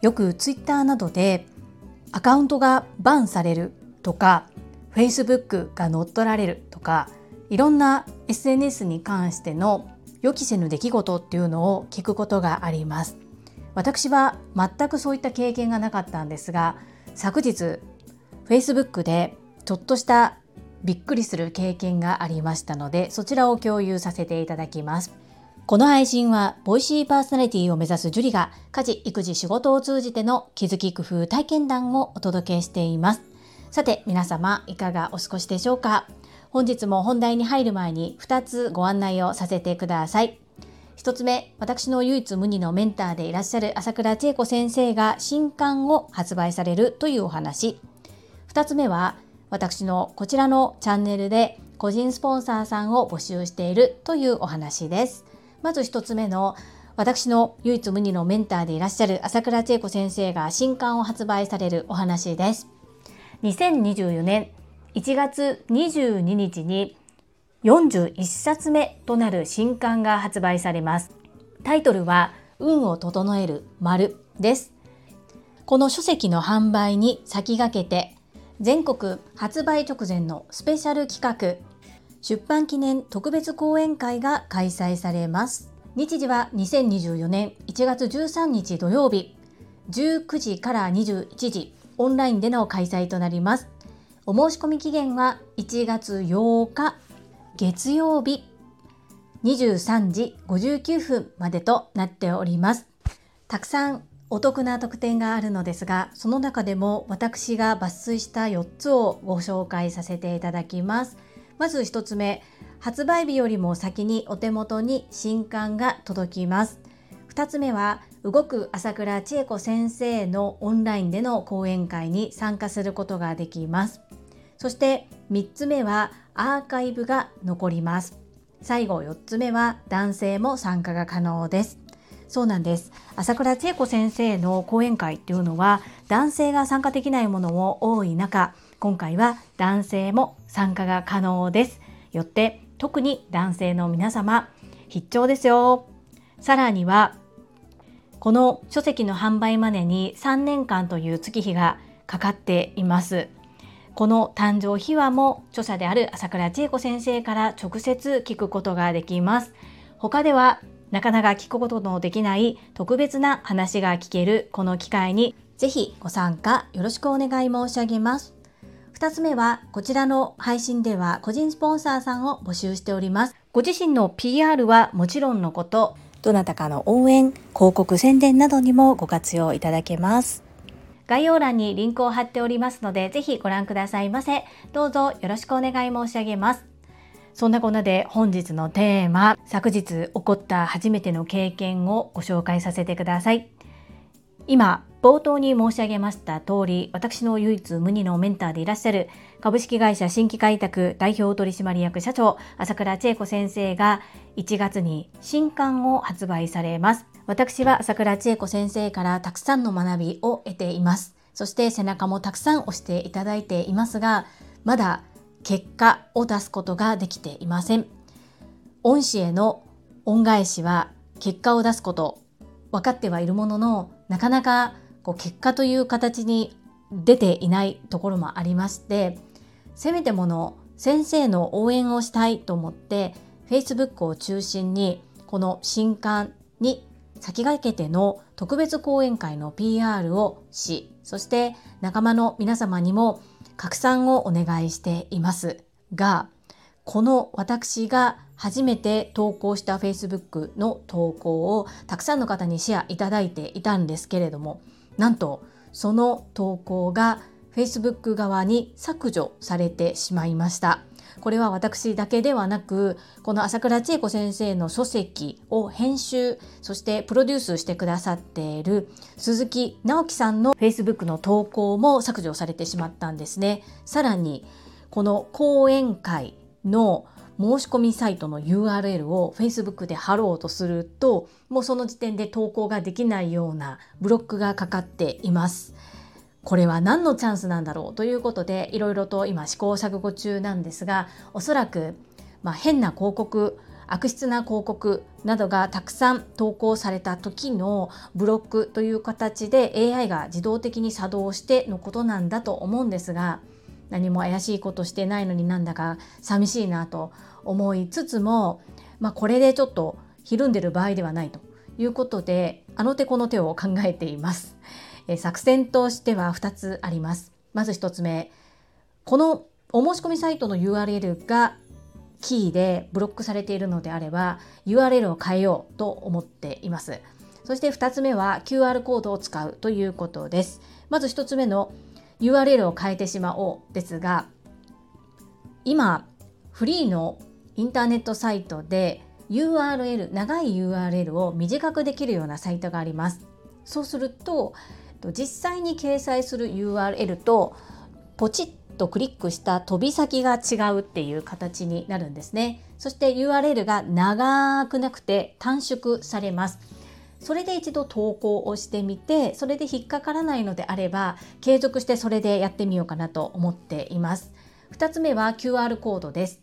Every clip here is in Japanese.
よくツイッターなどでアカウントがバンされるとか Facebook が乗っ取られるとかいろんな SNS に関しての予期せぬ出来事っていうのを聞くことがあります。私は全くそういった経験がなかったんですが昨日 Facebook でちょっとしたびっくりする経験がありましたのでそちらを共有させていただきます。この配信はボイシーパーソナリティを目指すジュリが家事育児仕事を通じての気づき工夫体験談をお届けしています。さて皆様いかがお過ごしでしょうか？本日も本題に入る前に2つご案内をさせてください。1つ目私の唯一無二のメンターでいらっしゃる朝倉千恵子先生が新刊を発売されるというお話。2つ目は私のこちらのチャンネルで個人スポンサーさんを募集しているというお話です。まず1つ目の私の唯一無二のメンターでいらっしゃる朝倉千恵子先生が新刊を発売されるお話です。2024年1月22日に41冊目となる新刊が発売されます。タイトルは運を整える丸です。この書籍の販売に先駆けて全国発売直前のスペシャル企画出版記念特別講演会が開催されます。日時は2024年1月13日土曜日、19時から21時、オンラインでの開催となります。お申し込み期限は1月8日月曜日23時59分までとなっております。たくさんお得な特典があるのですが、その中でも私が抜粋した4つをご紹介させていただきます。まず1つ目発売日よりも先にお手元に新刊が届きます。2つ目は動く朝倉千恵子先生のオンラインでの講演会に参加することができます。そして3つ目はアーカイブが残ります。最後4つ目は男性も参加が可能です。そうなんです。朝倉千恵子先生の講演会っていうのは男性が参加できないものも多い中今回は男性も参加が可能です。よって特に男性の皆様必聴ですよ。さらにはこの書籍の販売までに3年間という月日がかかっています。この誕生秘話も著者である朝倉千恵子先生から直接聞くことができます。他ではなかなか聞くことのできない特別な話が聞けるこの機会にぜひご参加よろしくお願い申し上げます。2つ目は、こちらの配信では個人スポンサーさんを募集しております。ご自身の PR はもちろんのこと、どなたかの応援、広告宣伝などにもご活用いただけます。概要欄にリンクを貼っておりますので、ぜひご覧くださいませ。どうぞよろしくお願い申し上げます。そんなこんなで本日のテーマ、昨日起こった初めての経験をご紹介させてください。今、冒頭に申し上げました通り、私の唯一無二のメンターでいらっしゃる株式会社新規開拓代表取締役社長朝倉千恵子先生が1月に新刊を発売されます。私は朝倉千恵子先生からたくさんの学びを得ています。そして背中もたくさん押していただいていますが、まだ結果を出すことができていません。恩師への恩返しは結果を出すこと分かってはいるもののなかなかこう結果という形に出ていないところもありましてせめてもの先生の応援をしたいと思って Facebook を中心にこの新刊に先駆けての特別講演会の PR をしそして仲間の皆様にも拡散をお願いしています。がこの私が初めて投稿した Facebook の投稿をたくさんの方にシェアいただいていたんですけれどもなんとその投稿が Facebook 側に削除されてしまいました。これは私だけではなくこの朝倉千恵子先生の書籍を編集そしてプロデュースしてくださっている鈴木直樹さんの Facebook の投稿も削除されてしまったんですね。さらにこの講演会の申し込みサイトの URL を Facebook で貼ろうとするともうその時点で投稿ができないようなブロックがかかっています。これは何のチャンスなんだろうということでいろいろと今試行錯誤中なんですがおそらく、まあ、変な広告悪質な広告などがたくさん投稿された時のブロックという形で AI が自動的に作動してのことなんだと思うんですが何も怪しいことしてないのになんだか寂しいなと思いつつも、まあ、これでちょっとひるんでる場合ではないということであの手この手を考えています。え作戦としては2つあります。まず1つ目このお申し込みサイトの URL がキーでブロックされているのであれば URL を変えようと思っています。そして2つ目は QR コードを使うということです。まず1つ目の URL を変えてしまおうですが今フリーのインターネットサイトで URL 長い URL を短くできるようなサイトがあります。そうすると実際に掲載する URL とポチッとクリックした飛び先が違うっていう形になるんですね。そして URL が長くなくて短縮されます。それで一度投稿をしてみてそれで引っかからないのであれば継続してそれでやってみようかなと思っています。2つ目は QR コードです。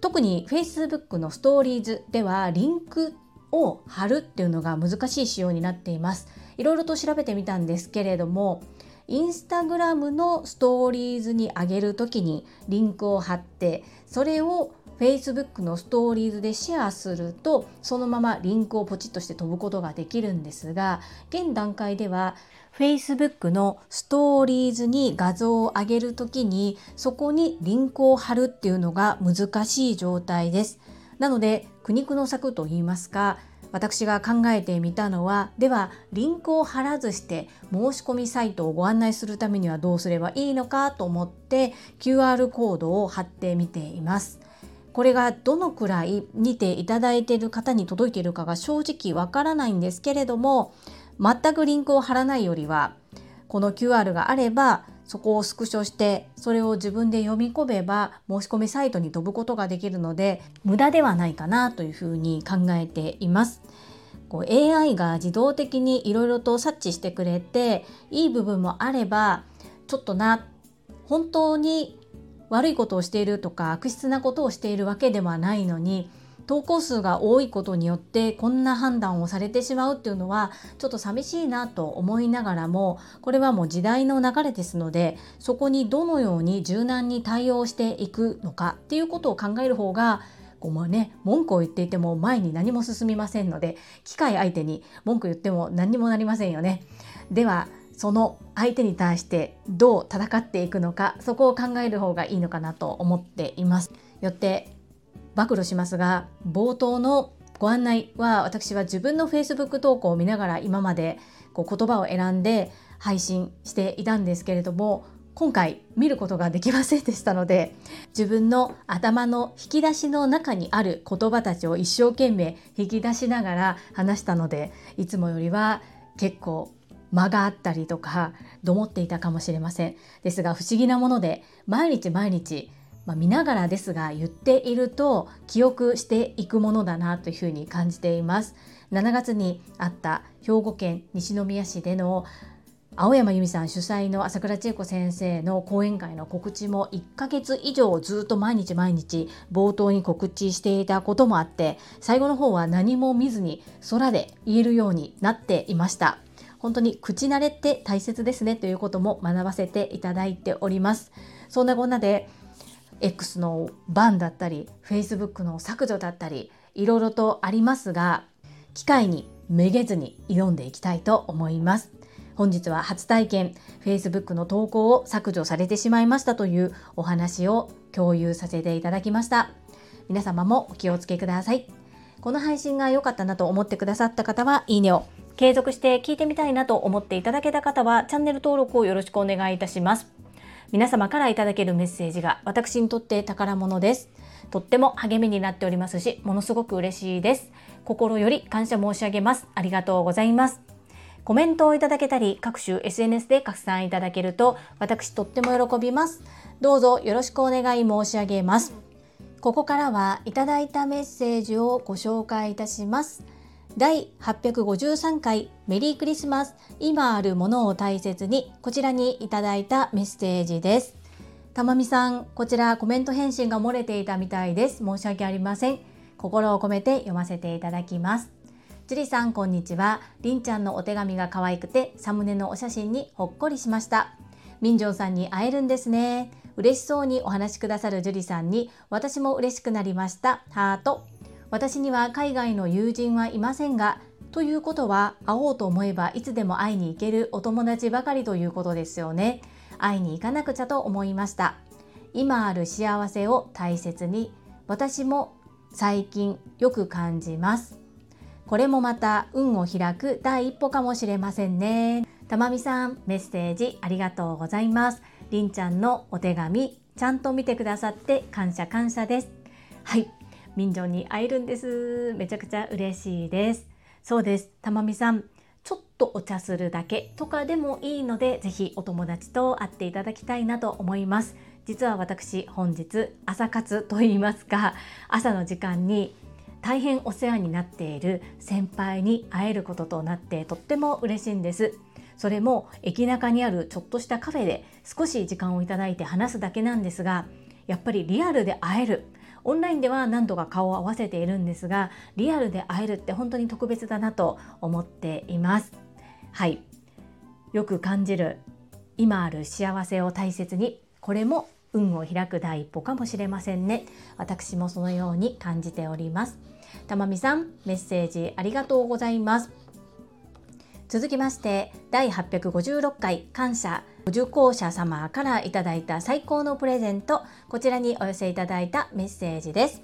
特に Facebook のストーリーズではリンクを貼るっていうのが難しい仕様になっています。いろいろと調べてみたんですけれどもインスタグラムのストーリーズに上げる時にリンクを貼ってそれを Facebook のストーリーズでシェアするとそのままリンクをポチッとして飛ぶことができるんですが現段階では Facebook のストーリーズに画像を上げるときにそこにリンクを貼るっていうのが難しい状態です。なので苦肉の策といいますか私が考えてみたのはではリンクを貼らずして申し込みサイトをご案内するためにはどうすればいいのかと思って QR コードを貼ってみています。これがどのくらい見ていただいている方に届いているかが正直わからないんですけれども全くリンクを貼らないよりはこの QR があればそこをスクショしてそれを自分で読み込めば申し込みサイトに飛ぶことができるので無駄ではないかなというふうに考えています。こう AI が自動的にいろいろと察知してくれていい部分もあればちょっとな本当に悪いことをしているとか悪質なことをしているわけではないのに投稿数が多いことによってこんな判断をされてしまうっていうのはちょっと寂しいなと思いながらもこれはもう時代の流れですのでそこにどのように柔軟に対応していくのかっていうことを考える方がこうね文句を言っていても前に何も進みませんので機械相手に文句言っても何にもなりませんよね。ではその相手に対してどう戦っていくのかそこを考える方がいいのかなと思っています。よって暴露しますが冒頭のご案内は私は自分の Facebook 投稿を見ながら今までこう言葉を選んで配信していたんですけれども今回見ることができませんでしたので自分の頭の引き出しの中にある言葉たちを一生懸命引き出しながら話したのでいつもよりは結構間があったりとかどもっていたかもしれません。ですが不思議なもので毎日毎日、まあ、見ながらですが言っていると記憶していくものだなというふうに感じています。7月にあった兵庫県西宮市での青山由美さん主催の朝倉千恵子先生の講演会の告知も1ヶ月以上ずっと毎日毎日冒頭に告知していたこともあって最後の方は何も見ずに空で言えるようになっていました。本当に口慣れって大切ですねということも学ばせていただいております。そんなこんなで X のバンだったり Facebook の削除だったりいろいろとありますが機会にめげずに挑んでいきたいと思います。本日は初体験 Facebook の投稿を削除されてしまいましたというお話を共有させていただきました。皆様もお気をつけください。この配信が良かったなと思ってくださった方はいいねを継続して聞いてみたいなと思っていただけた方はチャンネル登録をよろしくお願いいたします。皆様からいただけるメッセージが私にとって宝物です。とっても励みになっておりますし、ものすごく嬉しいです。心より感謝申し上げます。ありがとうございます。コメントをいただけたり、各種 SNS で拡散いただけると、私とっても喜びます。どうぞよろしくお願い申し上げます。ここからはいただいたメッセージをご紹介いたします。第853回メリークリスマス。今あるものを大切にこちらにいただいたメッセージです。たまみさん、こちらコメント返信が漏れていたみたいです。申し訳ありません。心を込めて読ませていただきます。ジュリさんこんにちは。りんちゃんのお手紙が可愛くてサムネのお写真にほっこりしました。ミンジョンさんに会えるんですね。嬉しそうにお話しくださるジュリさんに私も嬉しくなりました。ハート。私には海外の友人はいませんがということは会おうと思えばいつでも会いに行けるお友達ばかりということですよね。会いに行かなくちゃと思いました。今ある幸せを大切に私も最近よく感じます。これもまた運を開く第一歩かもしれませんね。たまみさんメッセージありがとうございます。りんちゃんのお手紙ちゃんと見てくださって感謝感謝です。はい。民情に会えるんです。めちゃくちゃ嬉しいです。そうです。たまみさんちょっとお茶するだけとかでもいいのでぜひお友達と会っていただきたいなと思います。実は私本日朝活と言いますか朝の時間に大変お世話になっている先輩に会えることとなってとっても嬉しいんです。それも駅中にあるちょっとしたカフェで少し時間をいただいて話すだけなんですがやっぱりリアルで会えるオンラインでは何度か顔を合わせているんですがリアルで会えるって本当に特別だなと思っています。はい。よく感じる今ある幸せを大切にこれも運を開く第一歩かもしれませんね。私もそのように感じております。たまみさんメッセージありがとうございます。続きまして第856回感謝受講者様からいただいた最高のプレゼント。こちらにお寄せいただいたメッセージです。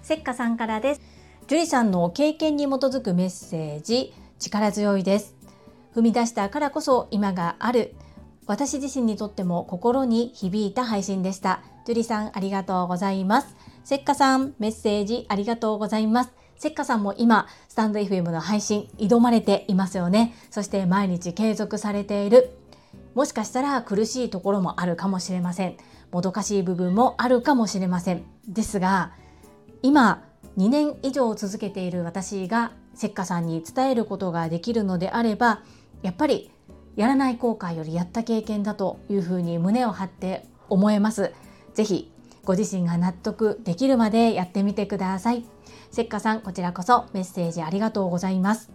せっかさんからです。樹里さんの経験に基づくメッセージ力強いです。踏み出したからこそ今がある。私自身にとっても心に響いた配信でした。樹里さんありがとうございます。せっかさんメッセージありがとうございます。せっかさんも今、スタンド FM の配信挑まれていますよね。そして毎日継続されている。もしかしたら苦しいところもあるかもしれません。もどかしい部分もあるかもしれません。ですが、今、2年以上続けている私がせっかさんに伝えることができるのであれば、やっぱりやらない後悔よりやった経験だというふうに胸を張って思えます。ぜひご自身が納得できるまでやってみてください。せっかさん、こちらこそメッセージありがとうございます。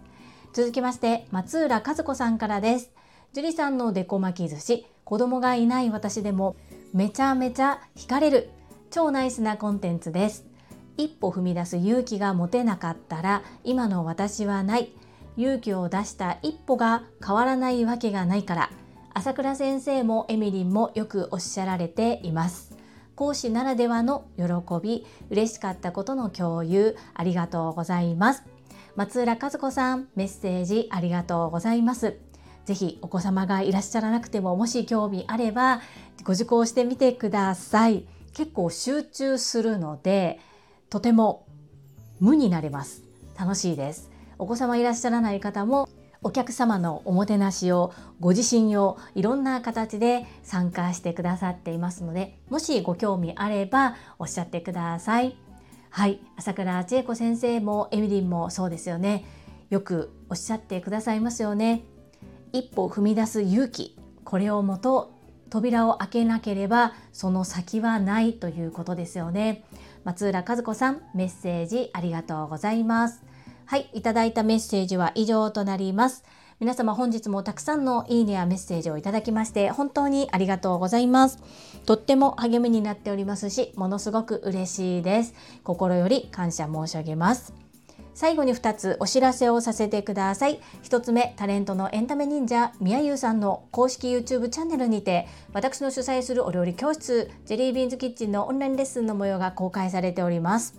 続きまして、松浦和子さんからです。樹里さんのデコ巻き寿司、子供がいない私でもめちゃめちゃ惹かれる超ナイスなコンテンツです。一歩踏み出す勇気が持てなかったら今の私はない。勇気を出した一歩が変わらないわけがないから朝倉先生もエミリンもよくおっしゃられています。講師ならではの喜び嬉しかったことの共有ありがとうございます。松浦和子さんメッセージありがとうございます。ぜひお子様がいらっしゃらなくてももし興味あればご受講してみてください。結構集中するのでとても無になれます。楽しいです。お子様いらっしゃらない方もお客様のおもてなしをご自身をいろんな形で参加してくださっていますのでもしご興味あればおっしゃってください。はい朝倉千恵子先生もエミリンもそうですよねよくおっしゃってくださいますよね。一歩踏み出す勇気これをもと扉を開けなければその先はないということですよね。松浦和子さんメッセージありがとうございます。はい、いただいたメッセージは以上となります。皆様本日もたくさんのいいねやメッセージをいただきまして本当にありがとうございます。とっても励みになっておりますし、ものすごく嬉しいです。心より感謝申し上げます。最後に2つお知らせをさせてください。1つ目、タレントのエンタメ忍者、みやゆうさんの公式 YouTube チャンネルにて、私の主催するお料理教室、ジェリービーンズキッチンのオンラインレッスンの模様が公開されております。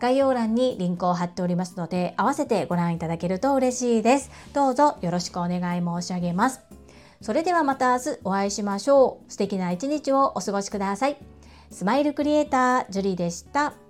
概要欄にリンクを貼っておりますので、合わせてご覧いただけると嬉しいです。どうぞよろしくお願い申し上げます。それではまた明日お会いしましょう。素敵な一日をお過ごしください。スマイルクリエイター、ジュリーでした。